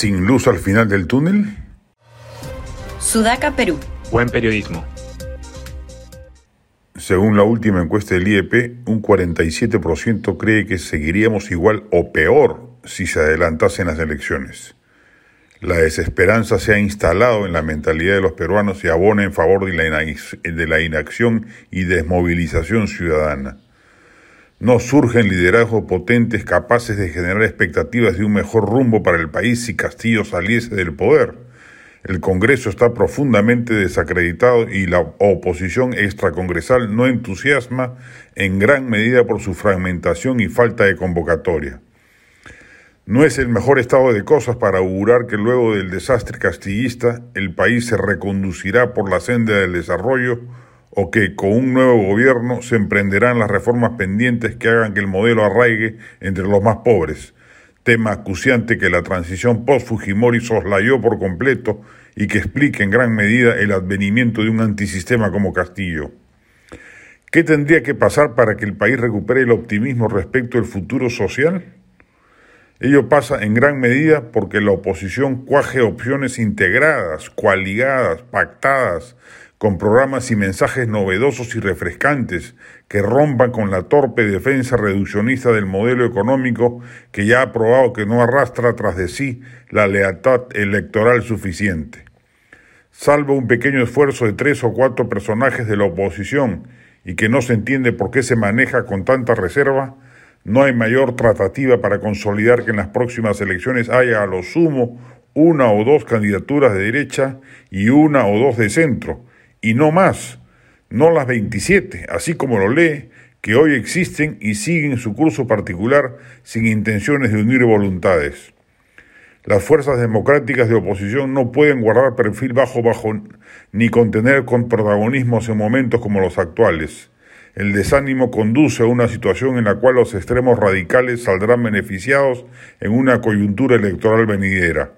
¿Sin luz al final del túnel? Sudaca, Perú. Buen periodismo. Según la última encuesta del IEP, un 47% cree que seguiríamos igual o peor si se adelantasen las elecciones. La desesperanza se ha instalado en la mentalidad de los peruanos y abona en favor de la, de la inacción y desmovilización ciudadana. No surgen liderazgos potentes capaces de generar expectativas de un mejor rumbo para el país si Castillo saliese del poder. El Congreso está profundamente desacreditado y la oposición extracongresal no entusiasma en gran medida por su fragmentación y falta de convocatoria. No es el mejor estado de cosas para augurar que luego del desastre castillista el país se reconducirá por la senda del desarrollo o que con un nuevo gobierno se emprenderán las reformas pendientes que hagan que el modelo arraigue entre los más pobres, tema acuciante que la transición post-Fujimori soslayó por completo y que explica en gran medida el advenimiento de un antisistema como Castillo. ¿Qué tendría que pasar para que el país recupere el optimismo respecto al futuro social? Ello pasa en gran medida porque la oposición cuaje opciones integradas, coaligadas, pactadas, con programas y mensajes novedosos y refrescantes que rompan con la torpe defensa reduccionista del modelo económico que ya ha probado que no arrastra tras de sí la lealtad electoral suficiente. Salvo un pequeño esfuerzo de tres o cuatro personajes de la oposición y que no se entiende por qué se maneja con tanta reserva, no hay mayor tratativa para consolidar que en las próximas elecciones haya a lo sumo una o dos candidaturas de derecha y una o dos de centro, y no más, no las 27, así como lo lee, que hoy existen y siguen su curso particular sin intenciones de unir voluntades. Las fuerzas democráticas de oposición no pueden guardar perfil bajo bajo ni contener con protagonismos en momentos como los actuales. El desánimo conduce a una situación en la cual los extremos radicales saldrán beneficiados en una coyuntura electoral venidera.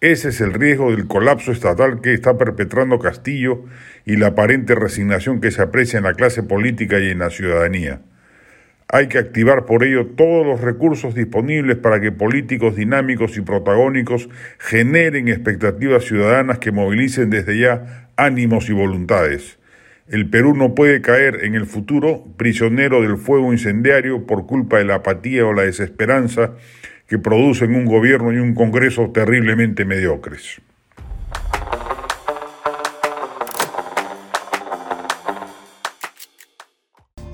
Ese es el riesgo del colapso estatal que está perpetrando Castillo y la aparente resignación que se aprecia en la clase política y en la ciudadanía. Hay que activar por ello todos los recursos disponibles para que políticos dinámicos y protagónicos generen expectativas ciudadanas que movilicen desde ya ánimos y voluntades. El Perú no puede caer en el futuro prisionero del fuego incendiario por culpa de la apatía o la desesperanza que producen un gobierno y un Congreso terriblemente mediocres.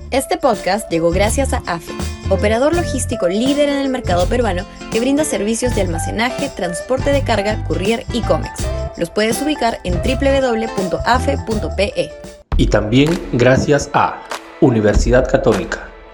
Este podcast llegó gracias a AFE, operador logístico líder en el mercado peruano que brinda servicios de almacenaje, transporte de carga, courier y cómics. Los puedes ubicar en www.afe.pe. Y también gracias a Universidad Católica